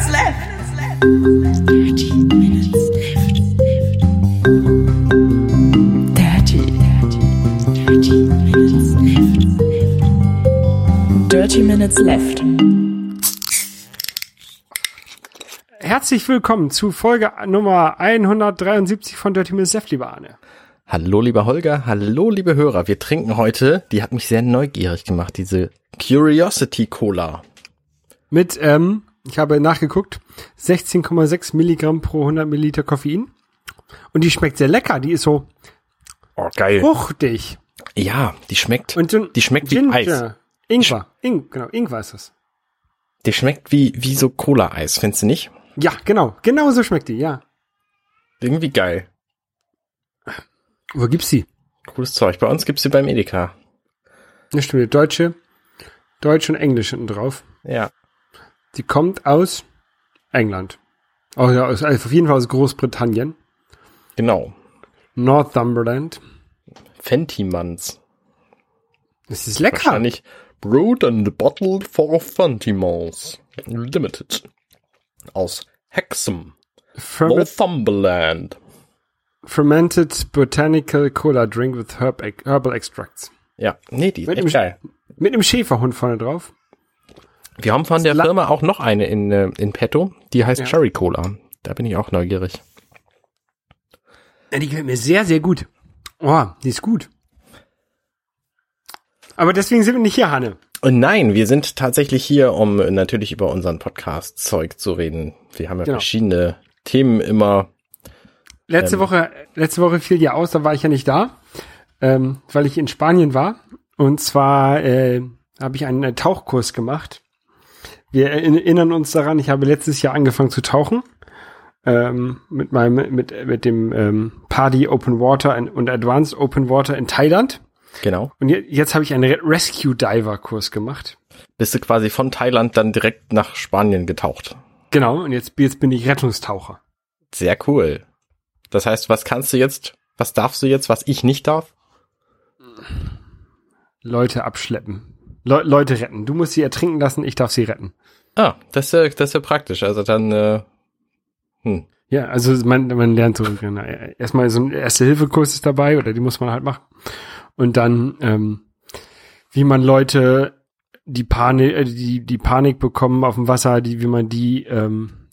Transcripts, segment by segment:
minutes left. 30 minutes left. 30, 30 minutes left. 30 minutes left. Herzlich willkommen zu Folge Nummer 173 von Dirty Minutes Left, lieber Arne. Hallo lieber Holger, hallo liebe Hörer. Wir trinken heute, die hat mich sehr neugierig gemacht, diese Curiosity Cola. Mit, ähm, ich habe nachgeguckt, 16,6 Milligramm pro 100 Milliliter Koffein. Und die schmeckt sehr lecker. Die ist so Oh, geil. fruchtig. Ja, die schmeckt, Und so die schmeckt wie Ginger. Eis. Ingwer. Ing, genau, Ingwer ist das. Die schmeckt wie, wie so Cola-Eis, findest du nicht? Ja, genau. Genau so schmeckt die, ja. Irgendwie geil. Wo gibt's die? Cooles Zeug. Bei uns gibt's sie beim Edeka. Ne, stimmt. Deutsche, Deutsch und Englisch hinten drauf. Ja. Die kommt aus England. Oh, ja, aus, also auf jeden Fall aus Großbritannien. Genau. Northumberland. Fentimans. Das ist lecker. Wahrscheinlich brewed and bottled for Fentimans. Limited. Aus Hexham. Ferment, Northumberland. fermented botanical cola drink with herb, herbal extracts. Ja, nee, die ist Mit echt dem- geil. Mit einem Schäferhund vorne drauf. Wir haben von der La- Firma auch noch eine in, äh, in petto, die heißt Ja. Cherry Cola. Da bin ich auch neugierig. Ja, die gefällt mir sehr, sehr gut. Oh, die ist gut. Aber deswegen sind wir nicht hier, Hanne. Und nein, wir sind tatsächlich hier, um natürlich über unseren Podcast-Zeug zu reden. Wir haben ja Genau. verschiedene Themen immer. Letzte Ähm. Woche, letzte Woche fiel ja aus, da war ich ja nicht da, ähm, weil ich in Spanien war. Und zwar äh, habe ich einen äh, Tauchkurs gemacht. Wir erinnern uns daran, ich habe letztes Jahr angefangen zu tauchen. Ähm, mit meinem, mit, mit dem ähm, Party Open Water und Advanced Open Water in Thailand. Genau. Und je, jetzt habe ich einen Re- Rescue Diver Kurs gemacht. Bist du quasi von Thailand dann direkt nach Spanien getaucht. Genau, und jetzt, jetzt bin ich Rettungstaucher. Sehr cool. Das heißt, was kannst du jetzt, was darfst du jetzt, was ich nicht darf? Leute abschleppen. Le Leute retten. Du musst sie ertrinken lassen, ich darf sie retten. Ah, das ist ja, das ist ja praktisch. Also dann, äh, hm. Ja, also man, man lernt so, genau, erstmal so ein Erste-Hilfe-Kurs ist dabei, oder die muss man halt machen. Und dann, ähm, wie man Leute, die Panik, äh, die, die Panik bekommen auf dem Wasser, die, wie man die ähm,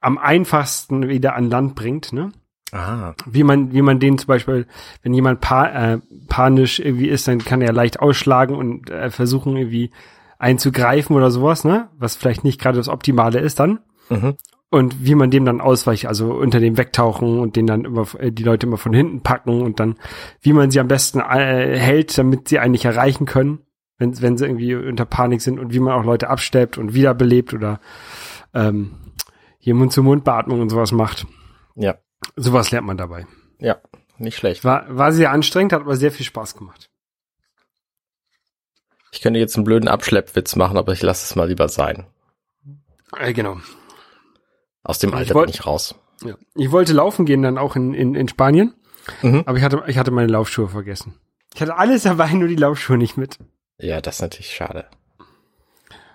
am einfachsten wieder an Land bringt, ne? Ah, Wie man, wie man den zum Beispiel, wenn jemand pa äh, panisch irgendwie ist, dann kann er leicht ausschlagen und äh, versuchen irgendwie einzugreifen oder sowas, ne? Was vielleicht nicht gerade das Optimale ist dann. mhm. Und wie man dem dann ausweicht, also unter dem wegtauchen und den dann immer, äh, die Leute immer von hinten packen und dann, wie man sie am besten äh, hält, damit sie einen nicht erreichen können, wenn, wenn sie irgendwie unter Panik sind und wie man auch Leute abstellt und wiederbelebt oder ähm, hier Mund-zu-Mund-Beatmung und sowas macht. ja, Sowas lernt man dabei. ja, nicht schlecht. War, war sehr anstrengend, hat aber sehr viel Spaß gemacht. Ich könnte jetzt einen blöden Abschleppwitz machen, aber ich lasse es mal lieber sein. Äh, genau. Aus dem Ich Alter wollt- bin ich raus. Ja. Ich wollte laufen gehen dann auch in, in, in Spanien, Mhm. aber ich hatte, ich hatte meine Laufschuhe vergessen. Ich hatte alles dabei, nur die Laufschuhe nicht mit. Ja, das ist natürlich schade.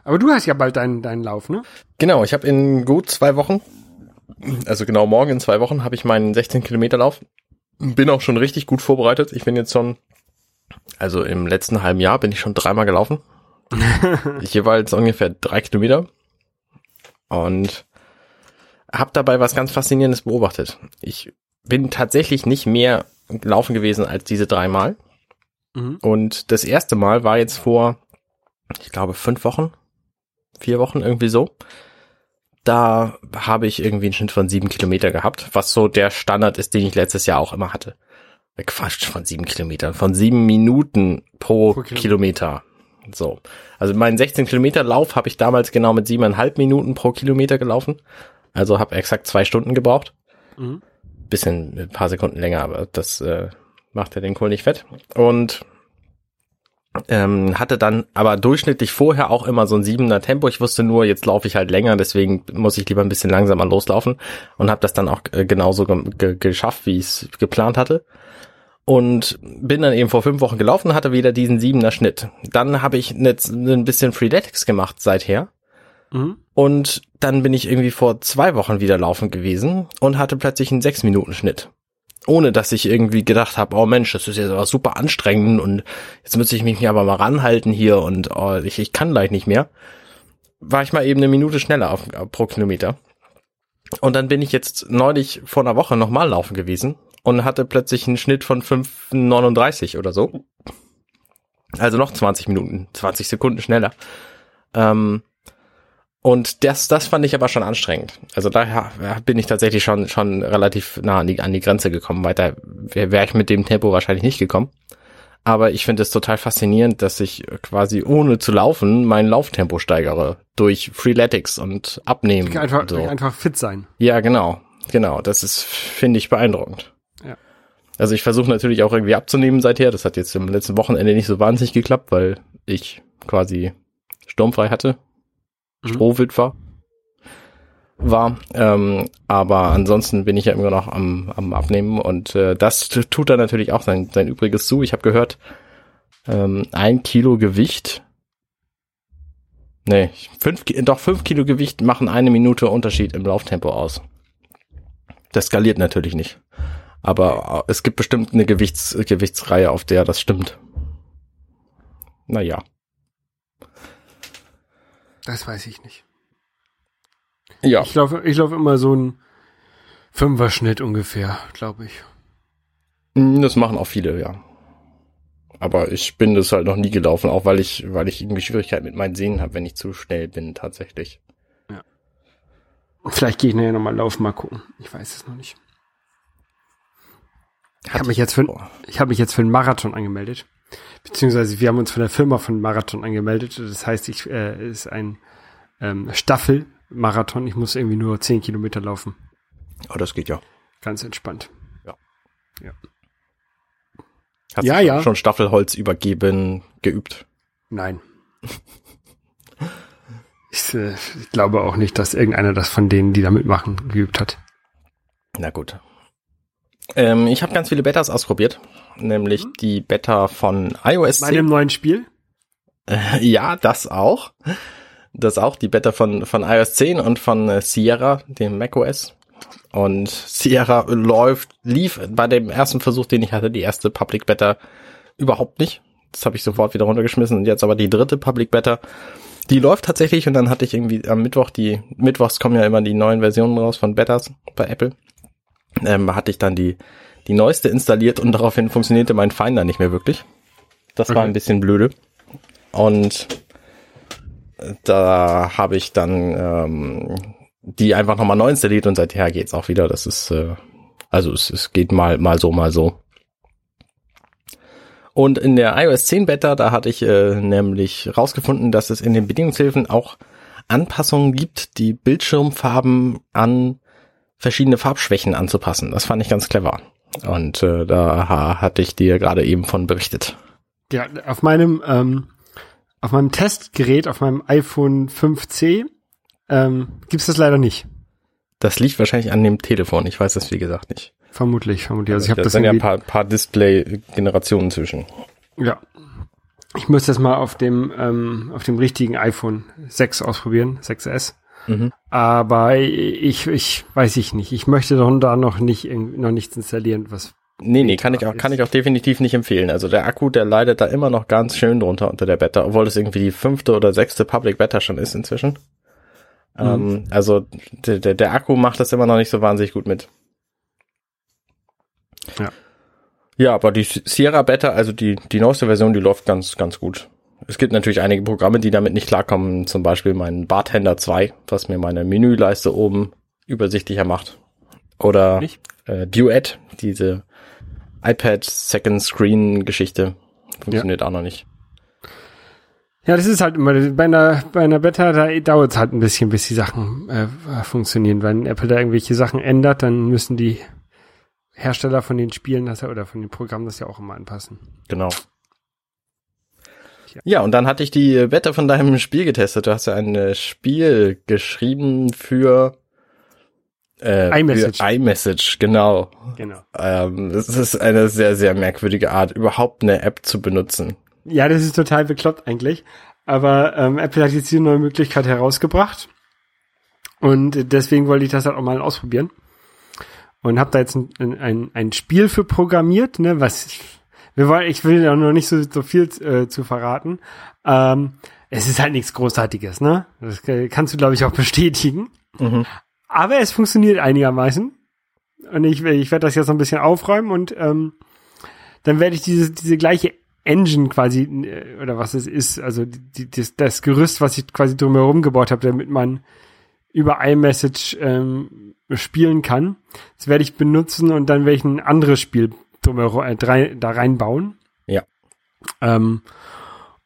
Aber du hast ja bald deinen, deinen Lauf, ne? Genau, ich habe in gut zwei Wochen, also genau morgen in zwei Wochen, habe ich meinen 16 Kilometer Lauf. Bin auch schon richtig gut vorbereitet. Ich bin jetzt schon, also im letzten halben Jahr bin ich schon dreimal gelaufen. Jeweils ungefähr drei Kilometer. Und habe dabei was ganz Faszinierendes beobachtet. Ich bin tatsächlich nicht mehr laufen gewesen als diese dreimal. Mhm. Und das erste Mal war jetzt vor, ich glaube, fünf Wochen, vier Wochen irgendwie so. Da habe ich irgendwie einen Schnitt von sieben Kilometer gehabt, was so der Standard ist, den ich letztes Jahr auch immer hatte. Äh, Quatsch, von sieben Kilometern, von sieben Minuten pro, Pro Kilometer. Kilometer. So. Also meinen 16 Kilometer Lauf habe ich damals genau mit siebeneinhalb Minuten pro Kilometer gelaufen. Also habe exakt zwei Stunden gebraucht. Mhm. Bisschen, ein paar Sekunden länger, aber das äh, macht ja den Kohl nicht fett. Und ähm, hatte dann aber durchschnittlich vorher auch immer so ein siebener Tempo. Ich wusste nur, jetzt laufe ich halt länger, deswegen muss ich lieber ein bisschen langsamer loslaufen und habe das dann auch äh, genauso ge ge geschafft, wie ich es geplant hatte. Und bin dann eben vor fünf Wochen gelaufen, hatte wieder diesen siebener Schnitt. Dann habe ich jetzt ein bisschen Freeletics gemacht seither Mhm. Und dann bin ich irgendwie vor zwei Wochen wieder laufen gewesen und hatte plötzlich einen sechs Minuten Schnitt. Ohne dass ich irgendwie gedacht habe, oh Mensch, das ist jetzt aber super anstrengend und jetzt müsste ich mich aber mal ranhalten hier und oh, ich, ich kann gleich nicht mehr. War ich mal eben eine Minute schneller auf, pro Kilometer. Und dann bin ich jetzt neulich vor einer Woche nochmal laufen gewesen und hatte plötzlich einen Schnitt von 5,39 oder so. Also noch 20 Minuten, 20 Sekunden schneller. Ähm, und das, das fand ich aber schon anstrengend. Also daher bin ich tatsächlich schon, schon relativ nah an die, an die Grenze gekommen. Weiter wäre wär ich mit dem Tempo wahrscheinlich nicht gekommen. Aber ich finde es total faszinierend, dass ich quasi ohne zu laufen mein Lauftempo steigere. Durch Freeletics und Abnehmen. Einfach, und so. einfach fit sein. Ja, genau. Genau. Das ist, finde ich, beeindruckend. Ja. Also ich versuche natürlich auch irgendwie abzunehmen seither. Das hat jetzt im letzten Wochenende nicht so wahnsinnig geklappt, weil ich quasi sturmfrei hatte. Mhm. Strohwild war. Ähm, aber ansonsten bin ich ja immer noch am, am Abnehmen und äh, das tut dann natürlich auch sein, sein Übriges zu. Ich habe gehört, ähm, ein Kilo Gewicht. Nee, fünf, doch fünf Kilo Gewicht machen eine Minute Unterschied im Lauftempo aus. Das skaliert natürlich nicht. Aber äh, es gibt bestimmt eine Gewichts, Gewichtsreihe, auf der das stimmt. Naja. Das weiß ich nicht. Ja. Ich laufe, ich laufe immer so ein Fünfer-Schnitt ungefähr, glaube ich. Mm, Das machen auch viele, ja. Aber ich bin das halt noch nie gelaufen, auch weil ich, weil ich irgendwie Schwierigkeiten mit meinen Sehnen habe, wenn ich zu schnell bin, tatsächlich. Vielleicht gehe ich nachher nochmal laufen, mal gucken. Ich weiß es noch nicht. Ich habe mich jetzt für, ich habe mich jetzt für einen Marathon angemeldet. Beziehungsweise wir haben uns von der Firma von Marathon angemeldet. Das heißt, ich äh, es ist ein ähm, Staffelmarathon. Ich muss irgendwie nur 10 Kilometer laufen. Oh, das geht ja. Ganz entspannt. Hast Ja, du ja. schon Staffelholz übergeben, geübt? Nein. Ich, äh, ich glaube auch nicht, dass irgendeiner das von denen, die da mitmachen, geübt hat. Na gut. Ähm, ich habe ganz viele Betas ausprobiert, nämlich die Beta von iOS 10. Meinem neuen Spiel? Ja, das auch. Das auch, die Beta von, von iOS 10 und von äh, Sierra, dem macOS. Und Sierra läuft, lief bei dem ersten Versuch, den ich hatte, die erste Public Beta, überhaupt nicht. Das habe ich sofort wieder runtergeschmissen. Und jetzt aber die dritte Public Beta, die läuft tatsächlich. Und dann hatte ich irgendwie am Mittwoch die, Mittwochs kommen ja immer die neuen Versionen raus von Betas bei Apple. Ähm, hatte ich dann die, die neueste installiert und daraufhin funktionierte mein Finder nicht mehr wirklich. Das war Okay. ein bisschen blöde. Und da habe ich dann ähm, die einfach nochmal neu installiert und seither geht's auch wieder. Das ist, äh, also es, es geht mal, mal so, mal so. Und in der iOS 10 Beta, da hatte ich äh, nämlich rausgefunden, dass es in den Bedingungshilfen auch Anpassungen gibt, die Bildschirmfarben an verschiedene Farbschwächen anzupassen. Das fand ich ganz clever. Und äh, da ha- hatte ich dir gerade eben von berichtet. Ja, auf meinem, ähm, auf meinem Testgerät, auf meinem iPhone 5C, ähm, gibt's das leider nicht. Das liegt wahrscheinlich an dem Telefon. Ich weiß das wie gesagt nicht. Vermutlich, vermutlich. Also ich habe da das sind ja ein paar, paar Display-Generationen zwischen. ja. Ich muss das mal auf dem, ähm, auf dem richtigen iPhone 6 ausprobieren, 6S. Mhm. Aber ich, ich weiß ich nicht. Ich möchte doch da noch nicht, noch nichts installieren, was Nee, nee, kann ich auch, kann ich auch definitiv nicht empfehlen. Also der Akku, der leidet da immer noch ganz schön drunter unter der Beta, obwohl es irgendwie die fünfte oder sechste Public Beta schon ist inzwischen. Ähm, also der, der, der Akku macht das immer noch nicht so wahnsinnig gut mit. Ja. Ja, aber die Sierra Beta, also die, die neueste Version, die läuft ganz, ganz gut. Es gibt natürlich einige Programme, die damit nicht klarkommen, zum Beispiel mein Bartender 2, was mir meine Menüleiste oben übersichtlicher macht. Oder Nicht? äh, Duet, diese iPad Second Screen Geschichte, funktioniert auch noch nicht. Ja, das ist halt immer, bei einer, bei einer Beta, da dauert es halt ein bisschen, bis die Sachen äh, funktionieren. Wenn Apple da irgendwelche Sachen ändert, dann müssen die Hersteller von den Spielen das ja, oder von den Programmen das ja auch immer anpassen. Genau. Tja. Ja, und dann hatte ich die Beta von deinem Spiel getestet. Du hast ja ein äh, Spiel geschrieben für äh, iMessage. IMessage, genau. Genau. Ähm, das ist eine sehr, sehr merkwürdige Art, überhaupt eine App zu benutzen. Ja, das ist total bekloppt eigentlich. Aber ähm, Apple hat jetzt diese neue Möglichkeit herausgebracht. Und deswegen wollte ich das halt auch mal ausprobieren. Und habe da jetzt ein, ein, ein Spiel für programmiert, ne, was wir wollen, ich will ja noch nicht so, so viel äh, zu verraten. Ähm, es ist halt nichts Großartiges, ne? Das kannst du, glaube ich, auch bestätigen. Mhm. Aber es funktioniert einigermaßen. Und ich, ich werde das jetzt noch ein bisschen aufräumen und ähm, dann werde ich diese, diese gleiche Engine quasi, äh, oder was es ist, also die, das, das Gerüst, was ich quasi drumherum gebaut habe, damit man über iMessage ähm, spielen kann. Das werde ich benutzen und dann werde ich ein anderes Spiel drumherum, äh, drei, da reinbauen. Ja. Ähm,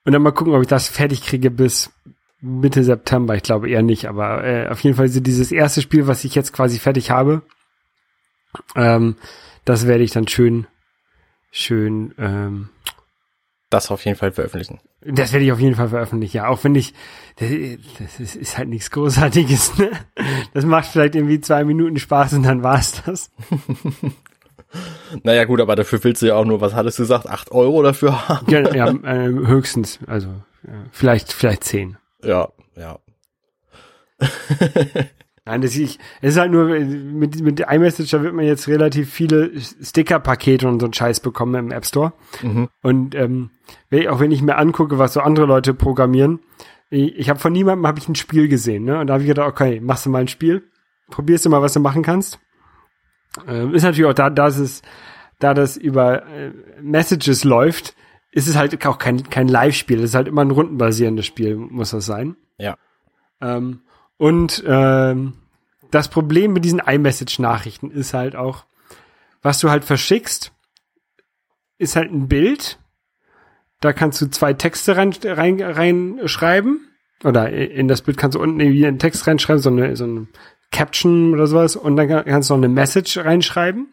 und dann mal gucken, ob ich das fertig kriege bis Mitte September. Ich glaube eher nicht, aber äh, auf jeden Fall ist dieses erste Spiel, was ich jetzt quasi fertig habe, ähm, das werde ich dann schön, schön, ähm, Das auf jeden Fall veröffentlichen. das werde ich auf jeden Fall veröffentlichen, ja. Auch wenn ich, das, das ist, ist halt nichts Großartiges, ne? Das macht vielleicht irgendwie zwei Minuten Spaß und dann war's das. Naja, gut, aber dafür willst du ja auch nur, was hattest du gesagt, acht Euro dafür haben? Ja, ja äh, höchstens, also ja, vielleicht, vielleicht zehn. Ja, ja. Nein, das ich, es ist halt nur, mit, mit iMessage, da wird man jetzt relativ viele Sticker-Pakete und so einen Scheiß bekommen im App Store. Mhm. Und ähm, auch wenn ich mir angucke, was so andere Leute programmieren, ich, ich habe von niemandem habe ich ein Spiel gesehen, ne? Und da habe ich gedacht, okay, machst du mal ein Spiel, probierst du mal, was du machen kannst. Ähm, ist natürlich auch da, dass es, da das über äh, Messages läuft, ist es halt auch kein kein Live-Spiel, es ist halt immer ein rundenbasierendes Spiel, muss das sein. Ja. Ähm, und ähm, das Problem mit diesen iMessage-Nachrichten ist halt auch, was du halt verschickst, ist halt ein Bild. Da kannst du zwei Texte rein, rein, reinschreiben. Oder in das Bild kannst du unten irgendwie einen Text reinschreiben, so eine, so eine Caption oder sowas. Und dann kann- kannst du noch eine Message reinschreiben.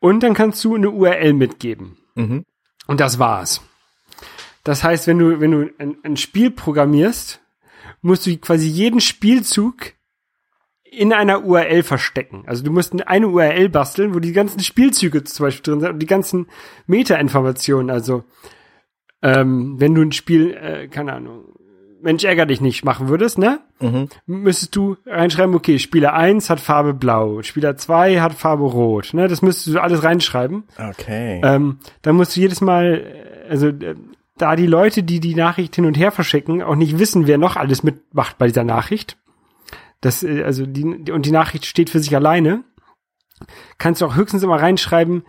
Und dann kannst du eine URL mitgeben. Mhm. Und das war's. Das heißt, wenn du, wenn du ein, ein Spiel programmierst, musst du quasi jeden Spielzug in einer URL verstecken. Also du musst eine URL basteln, wo die ganzen Spielzüge zum Beispiel drin sind und die ganzen Meta-Informationen. Also ähm, wenn du ein Spiel, äh, keine Ahnung, Mensch ärger dich nicht machen würdest, ne? Mhm. müsstest du reinschreiben, okay, Spieler 1 hat Farbe blau, Spieler 2 hat Farbe rot, ne? Das müsstest du alles reinschreiben. Okay. Ähm, dann musst du jedes Mal, äh, also äh, da die Leute, die die Nachricht hin und her verschicken, auch nicht wissen, wer noch alles mitmacht bei dieser Nachricht. Das, äh, also die, und die Nachricht steht für sich alleine, kannst du auch höchstens immer reinschreiben,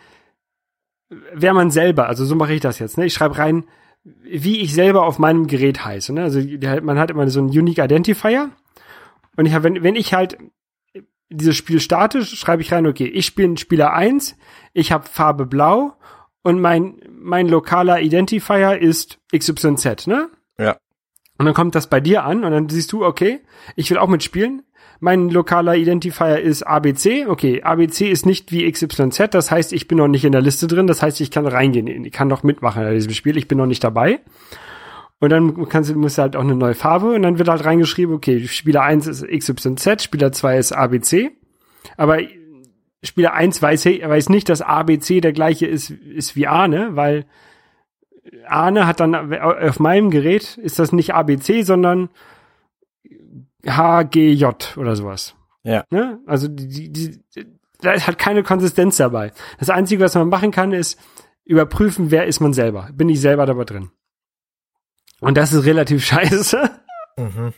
wer man selber, also so mache ich das jetzt, ne? Ich schreibe rein, wie ich selber auf meinem Gerät heiße, ne? Also halt- man hat immer so einen Unique Identifier und ich habe, wenn, wenn ich halt dieses Spiel starte, schreibe ich rein, okay, ich bin Spieler 1, ich habe Farbe blau und mein, mein lokaler Identifier ist XYZ, ne? Ja. Und dann kommt das bei dir an und dann siehst du, okay, ich will auch mitspielen. Mein lokaler Identifier ist ABC. Okay, ABC ist nicht wie XYZ, das heißt, ich bin noch nicht in der Liste drin, das heißt, ich kann reingehen, ich kann noch mitmachen in diesem Spiel, ich bin noch nicht dabei. Und dann kannst du, musst du halt auch eine neue Farbe und dann wird halt reingeschrieben, okay, Spieler 1 ist XYZ, Spieler 2 ist ABC. Aber Spieler 1 weiß, weiß nicht, dass ABC der gleiche ist, ist wie Arne, weil Arne hat dann auf meinem Gerät ist das nicht ABC, sondern HGJ oder sowas. Ja. Ne? Also die, die, da ist halt keine Konsistenz dabei. Das Einzige, was man machen kann, ist überprüfen, wer ist man selber. Bin ich selber dabei drin? Und das ist relativ scheiße. Mhm.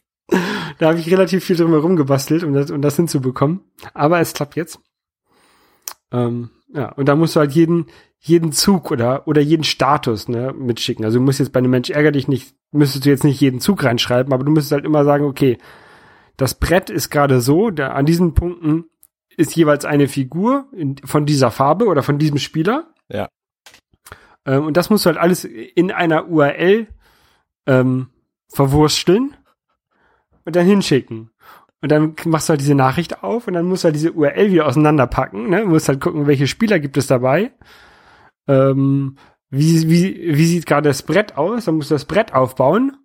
Da habe ich relativ viel drum herum gebastelt, um das, um das hinzubekommen. Aber es klappt jetzt. Ähm, ja, und da musst du halt jeden, jeden Zug oder, oder jeden Status ne, mitschicken. Also du musst jetzt bei einem Mensch ärger dich nicht, müsstest du jetzt nicht jeden Zug reinschreiben, aber du müsstest halt immer sagen, okay, das Brett ist gerade so, da, an diesen Punkten ist jeweils eine Figur in, von dieser Farbe oder von diesem Spieler. Ja. Ähm, und das musst du halt alles in einer URL ähm, verwursteln und dann hinschicken. Und dann machst du halt diese Nachricht auf und dann musst du halt diese URL wieder auseinanderpacken. Ne? Du musst halt gucken, welche Spieler gibt es dabei. Ähm, wie, wie, wie sieht gerade das Brett aus? Dann musst du das Brett aufbauen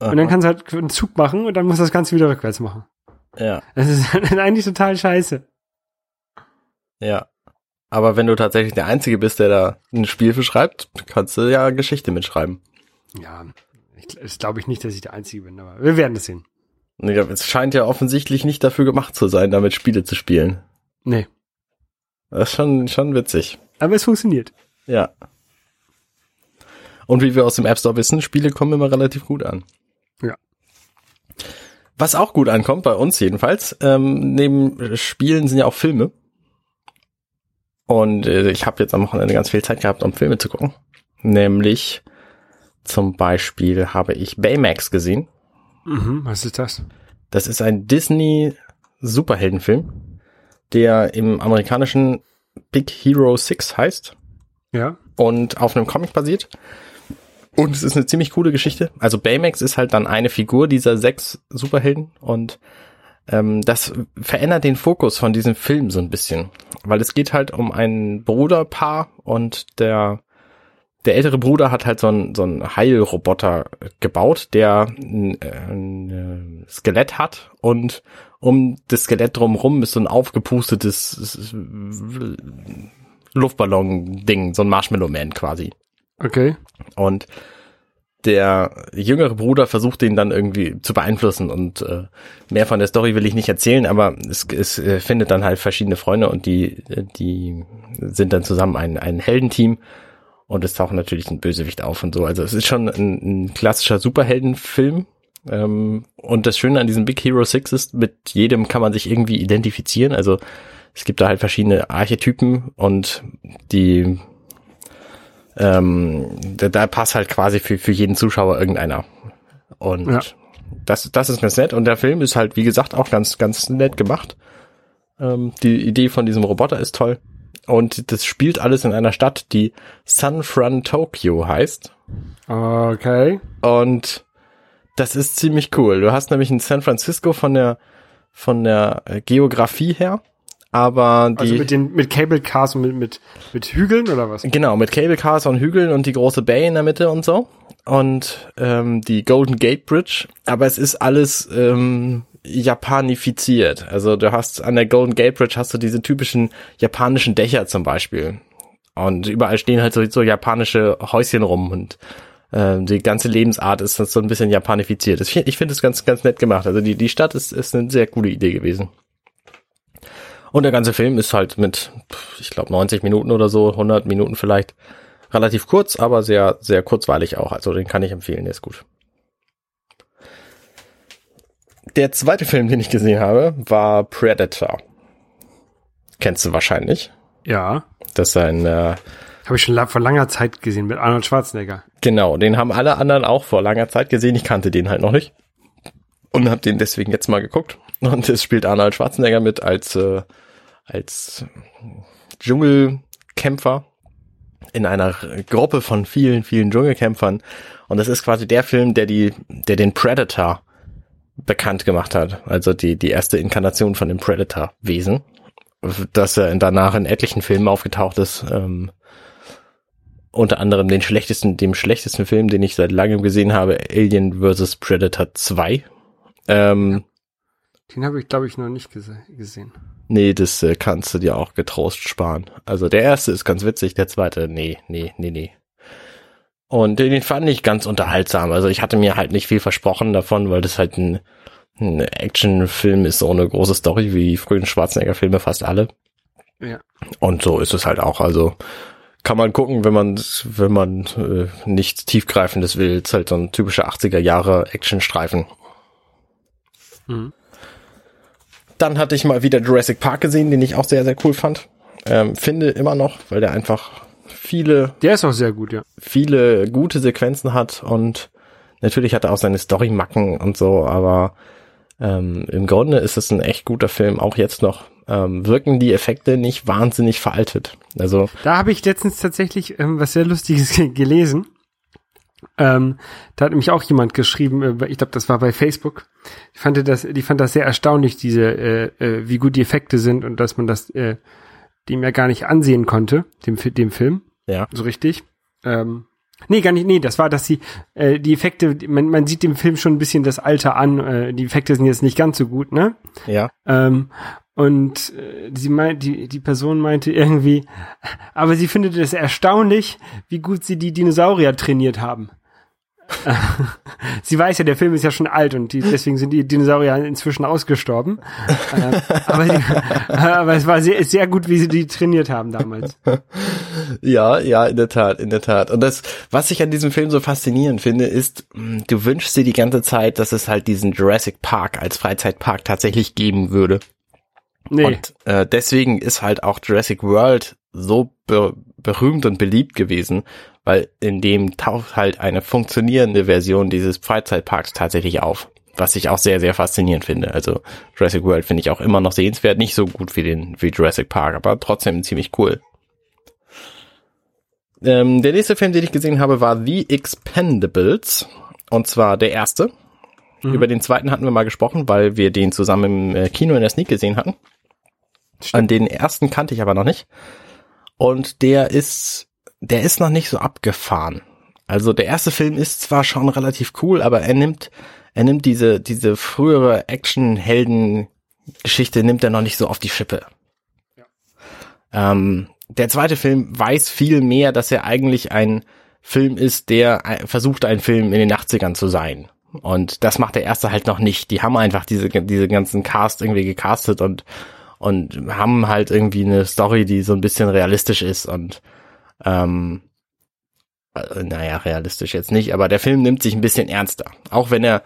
und dann kannst du halt einen Zug machen und dann musst du das Ganze wieder rückwärts machen. ja, Das ist eigentlich total scheiße. ja. Aber wenn du tatsächlich der Einzige bist, der da ein Spiel für schreibt, kannst du ja Geschichte mitschreiben. Ja, Ich, das glaube ich nicht, dass ich der Einzige bin, aber wir werden es sehen. Ja, es scheint ja offensichtlich nicht dafür gemacht zu sein, damit Spiele zu spielen. Nee. Das ist schon, schon witzig. Aber es funktioniert. Ja. Und wie wir aus dem App Store wissen, Spiele kommen immer relativ gut an. Ja. Was auch gut ankommt, bei uns jedenfalls, ähm, neben Spielen sind ja auch Filme. Und äh, ich habe jetzt am Wochenende ganz viel Zeit gehabt, um Filme zu gucken. Nämlich zum Beispiel habe ich Baymax gesehen. Mhm, was ist das? Das ist ein Disney Superheldenfilm, der im amerikanischen Big Hero 6 heißt Ja. und auf einem Comic basiert. Und es ist eine ziemlich coole Geschichte. Also Baymax ist halt dann eine Figur dieser sechs Superhelden und ähm, das verändert den Fokus von diesem Film so ein bisschen, weil es geht halt um ein Bruderpaar und der der ältere Bruder hat halt so ein so ein Heilroboter gebaut, der ein, äh, ein äh, Skelett hat und um das Skelett drumherum ist so ein aufgepustetes Luftballon-Ding, so ein Marshmallow-Man quasi. Okay. Und der jüngere Bruder versucht den dann irgendwie zu beeinflussen und äh, mehr von der Story will ich nicht erzählen, aber es, es äh, findet dann halt verschiedene Freunde und die die sind dann zusammen ein ein Heldenteam und es taucht natürlich ein Bösewicht auf und so. Also es ist schon ein, ein klassischer Superheldenfilm ähm, und das Schöne an diesem Big Hero 6 ist, mit jedem kann man sich irgendwie identifizieren. Also es gibt da halt verschiedene Archetypen und die ähm, da, da passt halt quasi für, für jeden Zuschauer irgendeiner. Und Ja. das, das ist ganz nett. Und der Film ist halt, wie gesagt, auch ganz, ganz nett gemacht. Ähm, die Idee von diesem Roboter ist toll. Und das spielt alles in einer Stadt, die Sunfront Tokyo heißt. Okay. Und das ist ziemlich cool. Du hast nämlich in San Francisco von der, von der Geografie her, aber die. Also mit den mit Cable Cars und mit, mit, mit Hügeln oder was? Genau, mit Cable Cars und Hügeln und die große Bay in der Mitte und so. Und ähm, die Golden Gate Bridge. Aber es ist alles ähm, japanifiziert. Also du hast an der Golden Gate Bridge hast du diese typischen japanischen Dächer zum Beispiel. Und überall stehen halt so, so japanische Häuschen rum und ähm, die ganze Lebensart ist so ein bisschen japanifiziert. Ich finde ich finde es ganz, ganz nett gemacht. Also die, die Stadt ist, ist eine sehr coole Idee gewesen. Und der ganze Film ist halt mit, ich glaube, 90 Minuten oder so, 100 Minuten vielleicht, relativ kurz, aber sehr, sehr kurzweilig auch. Also den kann ich empfehlen, der ist gut. Der zweite Film, den ich gesehen habe, war Predator. Kennst du wahrscheinlich. Ja. Das ist ein, äh, Habe ich schon vor langer Zeit gesehen mit Arnold Schwarzenegger. genau, den haben alle anderen auch vor langer Zeit gesehen. Ich kannte den halt noch nicht. Und habe den deswegen jetzt mal geguckt. Und es spielt Arnold Schwarzenegger mit als, äh, als Dschungelkämpfer in einer Gruppe von vielen, vielen Dschungelkämpfern. Und das ist quasi der Film, der die, der den Predator bekannt gemacht hat. Also die, die erste Inkarnation von dem Predator-Wesen. Dass er danach in etlichen Filmen aufgetaucht ist. Ähm, unter anderem den schlechtesten, dem schlechtesten Film, den ich seit langem gesehen habe, Alien vs. Predator 2. Ähm, Den habe ich, glaube ich, noch nicht gese gesehen. Nee, das äh, kannst du dir auch getrost sparen. Also der erste ist ganz witzig, der zweite, nee, nee, nee, nee. Und den fand ich ganz unterhaltsam. Also ich hatte mir halt nicht viel versprochen davon, weil das halt ein, ein Actionfilm ist, ohne große Story, wie die frühen Schwarzenegger-Filme fast alle. Ja. Und so ist es halt auch. Also kann man gucken, wenn man wenn man äh, nichts tiefgreifendes will. ist halt so ein typischer 80er Jahre Actionstreifen. Mhm. Dann hatte ich mal wieder Jurassic Park gesehen, den ich auch sehr, sehr cool fand. Ähm, finde immer noch, weil der einfach viele, Der ist auch sehr gut, ja. viele gute Sequenzen hat und natürlich hat er auch seine Story-Macken und so, aber ähm, im Grunde ist es ein echt guter Film, auch jetzt noch. Ähm, wirken die Effekte nicht wahnsinnig veraltet. Also, Da habe ich letztens tatsächlich ähm, was sehr Lustiges ge- gelesen. Ähm, da hat nämlich auch jemand geschrieben, äh, ich glaube, das war bei Facebook. Die fand das, die fand das sehr erstaunlich, diese, äh, äh, wie gut die Effekte sind und dass man das äh, dem ja gar nicht ansehen konnte, dem, dem Film, ja, so richtig. Ähm, nee, gar nicht, nee, das war, dass sie äh, die Effekte, man, man sieht dem Film schon ein bisschen das Alter an. Äh, die Effekte sind jetzt nicht ganz so gut, ne? ja, Ähm, und äh, sie meint, die, die Person meinte irgendwie, aber sie findet es erstaunlich, wie gut sie die Dinosaurier trainiert haben. Sie weiß ja, der Film ist ja schon alt und die, deswegen sind die Dinosaurier inzwischen ausgestorben. äh, aber, die, aber es war sehr, sehr gut, wie sie die trainiert haben damals. Ja, ja, in der Tat, in der Tat. Und das, was ich an diesem Film so faszinierend finde, ist, mh, du wünschst dir die ganze Zeit, dass es halt diesen Jurassic Park als Freizeitpark tatsächlich geben würde. Nee, Und äh, deswegen ist halt auch Jurassic World so be berühmt und beliebt gewesen, weil in dem taucht halt eine funktionierende Version dieses Freizeitparks tatsächlich auf. Was ich auch sehr, sehr faszinierend finde. Also Jurassic World finde ich auch immer noch sehenswert. Nicht so gut wie den wie Jurassic Park, aber trotzdem ziemlich cool. Ähm, der nächste Film, den ich gesehen habe, war The Expendables. Und zwar der erste. Über den zweiten hatten wir mal gesprochen, weil wir den zusammen im äh, Kino in der Sneak gesehen hatten. An den ersten kannte ich aber noch nicht. Und der ist, der ist noch nicht so abgefahren. Also der erste Film ist zwar schon relativ cool, aber er nimmt, er nimmt diese, diese frühere Action-Helden-Geschichte nimmt er noch nicht so auf die Schippe. Ähm, der zweite Film weiß viel mehr, dass er eigentlich ein Film ist, der ein- versucht, ein Film in den 80ern zu sein. Und das macht der erste halt noch nicht. Die haben einfach diese, diese ganzen Cast irgendwie gecastet und, und haben halt irgendwie eine Story, die so ein bisschen realistisch ist und, ähm, äh, naja, realistisch jetzt nicht, aber der Film nimmt sich ein bisschen ernster. Auch wenn er,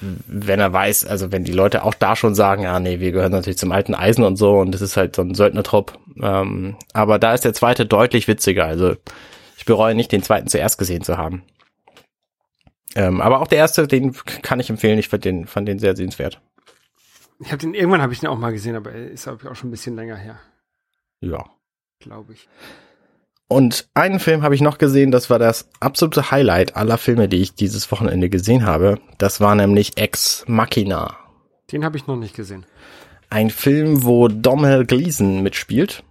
wenn er weiß, also wenn die Leute auch da schon sagen, ja, nee, wir gehören natürlich zum alten Eisen und so und das ist halt so ein Söldnertrupp. Ähm, aber da ist der zweite deutlich witziger. Also ich bereue nicht, den zweiten zuerst gesehen zu haben. Ähm, aber auch der erste, den kann ich empfehlen. Ich fand den, fand den sehr sehenswert. Ich habe den irgendwann habe ich den auch mal gesehen, aber er ist ich, auch schon ein bisschen länger her, Ja. glaube ich. Und einen Film habe ich noch gesehen, das war das absolute Highlight aller Filme, die ich dieses Wochenende gesehen habe. Das war nämlich Ex Machina. Den habe ich noch nicht gesehen. Ein Film, wo Domhnall Gleeson mitspielt.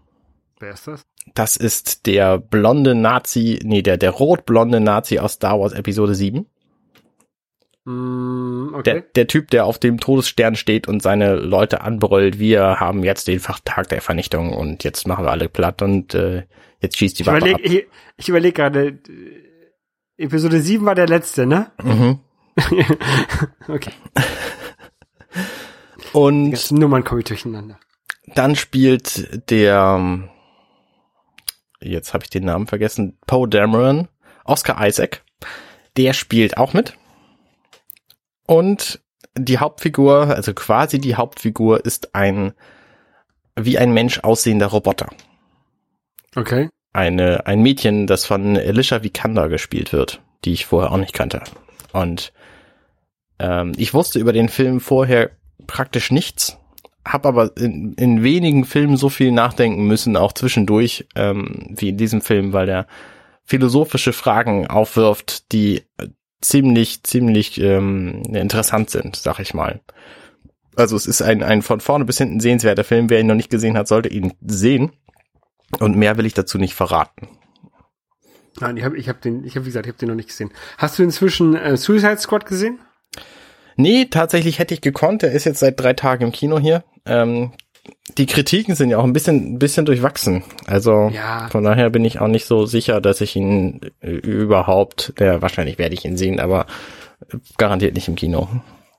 Wer ist das? Das ist der blonde Nazi, nee, der, der rot-blonde Nazi aus Star Wars Episode 7. Mm, okay. Der, der Typ, der auf dem Todesstern steht und seine Leute anbrüllt, wir haben jetzt den Tag der Vernichtung und jetzt machen wir alle platt und äh, jetzt schießt die ich Waffe ab. überlege ich, ich überleg gerade, äh, Episode 7 war der letzte, ne? Mhm. okay. Und Jetzt Nummern komme ich durcheinander. dann spielt der, jetzt habe ich den Namen vergessen, Poe Dameron, Oscar Isaac, der spielt auch mit. Und die Hauptfigur, also quasi die Hauptfigur, ist ein wie ein Mensch aussehender Roboter. Okay. Eine, ein Mädchen, das von Alicia Vikander gespielt wird, die ich vorher auch nicht kannte. Und ähm, ich wusste über den Film vorher praktisch nichts, habe aber in, in wenigen Filmen so viel nachdenken müssen, auch zwischendurch, ähm, wie in diesem Film, weil der philosophische Fragen aufwirft, die ziemlich, ziemlich ähm, interessant sind, sag ich mal. Also es ist ein, ein von vorne bis hinten sehenswerter Film. Wer ihn noch nicht gesehen hat, sollte ihn sehen. Und mehr will ich dazu nicht verraten. Nein, ich habe ich hab den, ich habe wie gesagt, ich habe den noch nicht gesehen. Hast du inzwischen äh, Suicide Squad gesehen? Nee, tatsächlich hätte ich gekonnt. Er ist jetzt seit drei Tagen im Kino hier. Ähm, die Kritiken sind ja auch ein bisschen, ein bisschen durchwachsen. Also Ja. von daher bin ich auch nicht so sicher, dass ich ihn äh, überhaupt, ja, wahrscheinlich werde ich ihn sehen, aber garantiert nicht im Kino.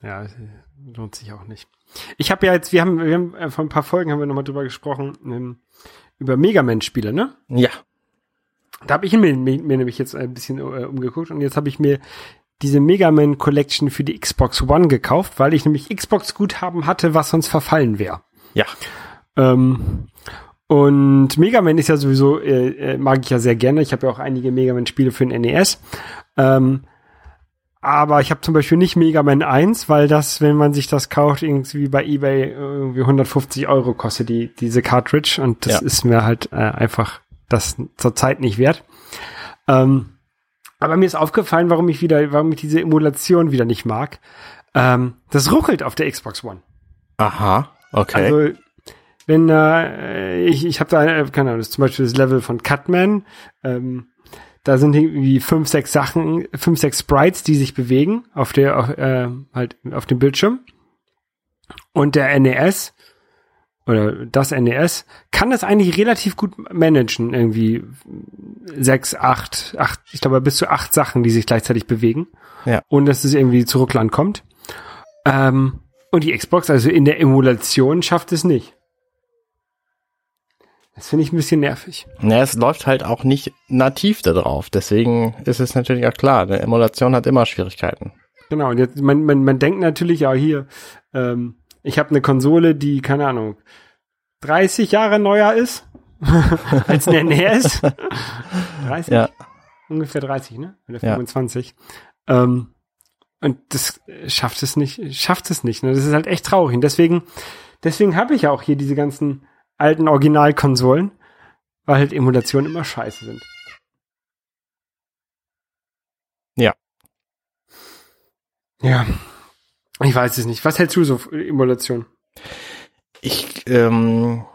Ja, lohnt sich auch nicht. Ich habe ja jetzt, wir haben, wir haben äh, vor ein paar Folgen haben wir nochmal drüber gesprochen, ähm, über Mega Man-Spiele, ne? Ja. Da habe ich mir, mir, mir nämlich jetzt ein bisschen äh, umgeguckt und jetzt habe ich mir diese Mega Man Collection für die Xbox One gekauft, weil ich nämlich Xbox Guthaben hatte, was sonst verfallen wäre. Ja. Ähm, und Mega Man ist ja sowieso, äh, äh, mag ich ja sehr gerne. Ich habe ja auch einige Mega Man Spiele für den NES. Ähm, aber ich habe zum Beispiel nicht Mega Man 1, weil das, wenn man sich das kauft, irgendwie bei eBay irgendwie 150 Euro kostet die, diese Cartridge und das Ja. ist mir halt äh, einfach das zurzeit nicht wert. Ähm, aber mir ist aufgefallen, warum ich wieder, warum ich diese Emulation wieder nicht mag. Ähm, das ruckelt auf der Xbox One. Aha. Okay. Also, wenn äh, ich, ich habe da, äh, keine Ahnung, das ist zum Beispiel das Level von Cutman, ähm, da sind irgendwie fünf, sechs Sachen, fünf, sechs Sprites, die sich bewegen auf der, auf, äh, halt auf dem Bildschirm. Und der NES oder das NES kann das eigentlich relativ gut managen. Irgendwie sechs, acht, acht, ich glaube bis zu acht Sachen, die sich gleichzeitig bewegen. Ja. Und dass es irgendwie zu kommt. Ähm, und die Xbox, also in der Emulation, schafft es nicht. Das finde ich ein bisschen nervig. Ja, es läuft halt auch nicht nativ da drauf. Deswegen ist es natürlich auch klar, eine Emulation hat immer Schwierigkeiten. Genau, und jetzt, man, man, man denkt natürlich, ja, hier, ähm, ich habe eine Konsole, die, keine Ahnung, 30 Jahre neuer ist als eine NES. 30? Ja. Ungefähr 30, ne? Oder Ja. 25. Ähm, und das schafft es nicht, schafft es nicht. Ne? Das ist halt echt traurig. Und deswegen, deswegen habe ich ja auch hier diese ganzen alten Originalkonsolen, weil halt Emulationen immer scheiße sind. Ja. Ja. Ich weiß es nicht. Was hältst du so von Emulation? Ich, ähm,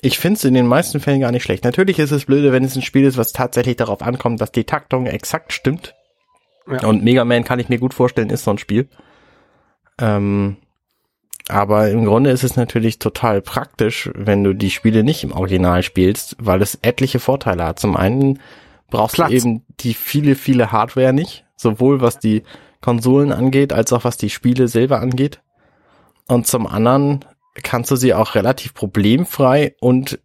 ich finde es in den meisten Fällen gar nicht schlecht. Natürlich ist es blöde, wenn es ein Spiel ist, was tatsächlich darauf ankommt, dass die Taktung exakt stimmt. Ja. Und Mega Man kann ich mir gut vorstellen, ist so ein Spiel. Ähm, aber im Grunde ist es natürlich total praktisch, wenn du die Spiele nicht im Original spielst, weil es etliche Vorteile hat. Zum einen brauchst Platz. du eben die viele, viele Hardware nicht, sowohl was die Konsolen angeht, als auch was die Spiele selber angeht. Und zum anderen kannst du sie auch relativ problemfrei und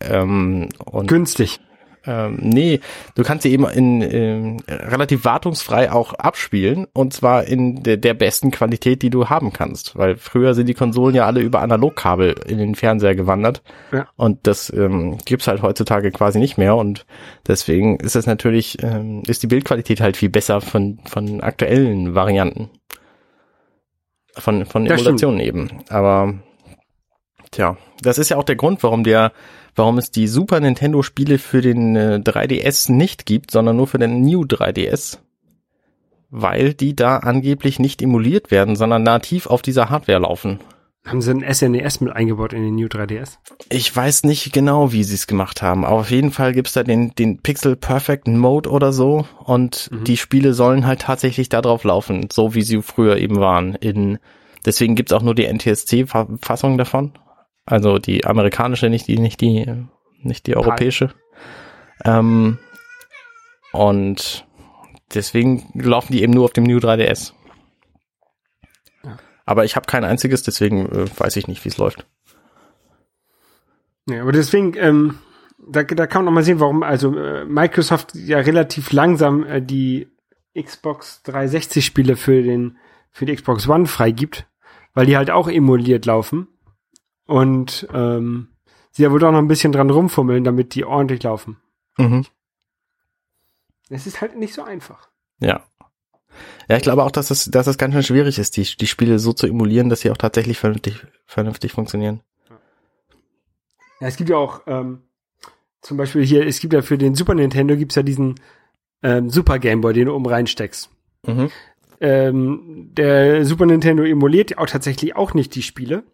ähm, und Günstig. Ähm, nee, du kannst sie eben in ähm, relativ wartungsfrei auch abspielen und zwar in de der besten Qualität, die du haben kannst, weil früher sind die Konsolen ja alle über Analogkabel in den Fernseher gewandert Ja. und das ähm, gibt's halt heutzutage quasi nicht mehr und deswegen ist es natürlich ähm, ist die Bildqualität halt viel besser von von aktuellen Varianten von von Das. Emulationen eben, aber Tja, das ist ja auch der Grund, warum der, warum es die Super Nintendo Spiele für den äh, 3DS nicht gibt, sondern nur für den New 3DS. Weil die da angeblich nicht emuliert werden, sondern nativ auf dieser Hardware laufen. Haben sie ein SNES mit eingebaut in den New 3DS? Ich weiß nicht genau, wie sie es gemacht haben, aber auf jeden Fall gibt's da den, den Pixel Perfect Mode oder so und die Spiele sollen halt tatsächlich da drauf laufen, so wie sie früher eben waren. In, deswegen gibt's auch nur die NTSC-Fassung davon. Also die amerikanische, nicht die, nicht die, nicht die europäische. Ähm, und deswegen laufen die eben nur auf dem New 3DS. Ja. Aber ich habe kein einziges, deswegen äh, weiß ich nicht, wie es läuft. Ja, aber deswegen, ähm, da, da kann man noch mal sehen, warum also äh, Microsoft ja relativ langsam äh, die Xbox 360 Spiele für den für die Xbox One freigibt, weil die halt auch emuliert laufen und ähm, sie ja wohl auch noch ein bisschen dran rumfummeln, damit die ordentlich laufen. Mhm. Es ist halt nicht so einfach. Ja. Ja, ich glaube auch, dass es, dass es ganz schön schwierig ist, die, die Spiele so zu emulieren, dass sie auch tatsächlich vernünftig, vernünftig funktionieren. Ja, es gibt ja auch ähm, zum Beispiel hier, es gibt ja für den Super Nintendo gibt's ja diesen ähm, Super Game Boy, den du oben reinsteckst. Mhm. ähm, der Super Nintendo emuliert auch tatsächlich auch nicht die Spiele,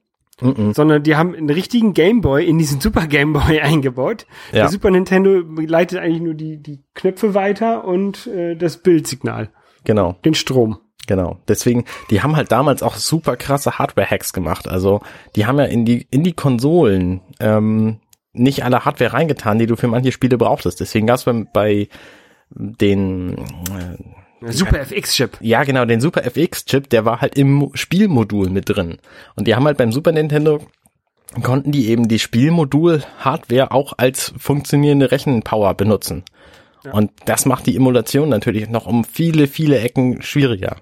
Mhm. sondern die haben einen richtigen Game Boy in diesen Super Game Boy eingebaut. Ja. Der Super Nintendo leitet eigentlich nur die, die Knöpfe weiter und äh, das Bildsignal, Genau, den Strom. genau. Deswegen, die haben halt damals auch super krasse Hardware-Hacks gemacht. Also, die haben ja in die, in die Konsolen ähm, nicht alle Hardware reingetan, die du für manche Spiele brauchtest. Deswegen gab's bei, bei den äh, Super FX-Chip. Ja, genau, den Super FX-Chip, der war halt im Mo- Spielmodul mit drin. Und die haben halt beim Super Nintendo, konnten die eben die Spielmodul-Hardware auch als funktionierende Rechenpower benutzen. Und das macht die Emulation natürlich noch um viele, viele Ecken schwieriger.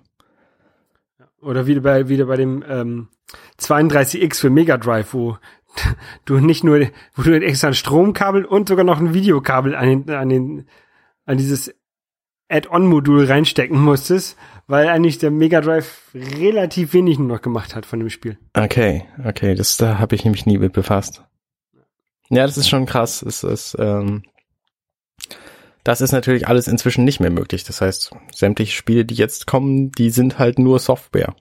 Oder wieder bei, wieder bei dem ähm, 32X für Mega Drive, wo du nicht nur, wo du extra ein Stromkabel und sogar noch ein Videokabel an den, an den, an dieses Add-on-Modul reinstecken musstest, weil eigentlich der Mega Drive relativ wenig noch gemacht hat von dem Spiel. Okay, okay, das da habe ich nämlich nie mit befasst. Ja, das ist schon krass. Es ist, ähm, das ist natürlich alles inzwischen nicht mehr möglich. Das heißt, sämtliche Spiele, die jetzt kommen, die sind halt nur Software.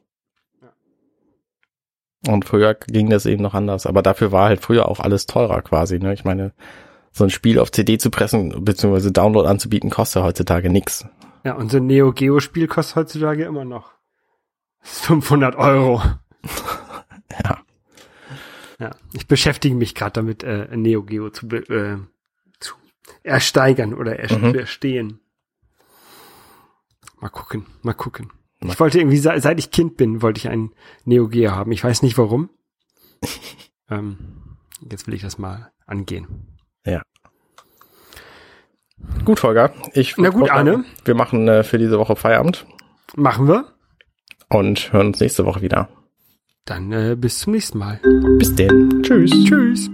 Und früher ging das eben noch anders. Aber dafür war halt früher auch alles teurer quasi. Ne? Ich meine, so ein Spiel auf CD zu pressen beziehungsweise Download anzubieten, kostet heutzutage nix. Ja, und so ein Neo Geo Spiel kostet heutzutage immer noch 500 Euro. Ja. Ja, ich beschäftige mich gerade damit, äh, Neo Geo zu, äh, zu ersteigern oder er Mhm. zu erstehen. Mal gucken, mal gucken. Mal- Ich wollte irgendwie, se- seit ich Kind bin, wollte ich ein Neo Geo haben. Ich weiß nicht warum. ähm, jetzt will ich das mal angehen. Gut, Volker. Ich Na gut, Arne. Wir machen äh, für diese Woche Feierabend Machen wir. und hören uns nächste Woche wieder. Dann äh, bis zum nächsten Mal. Bis denn. Tschüss. Tschüss.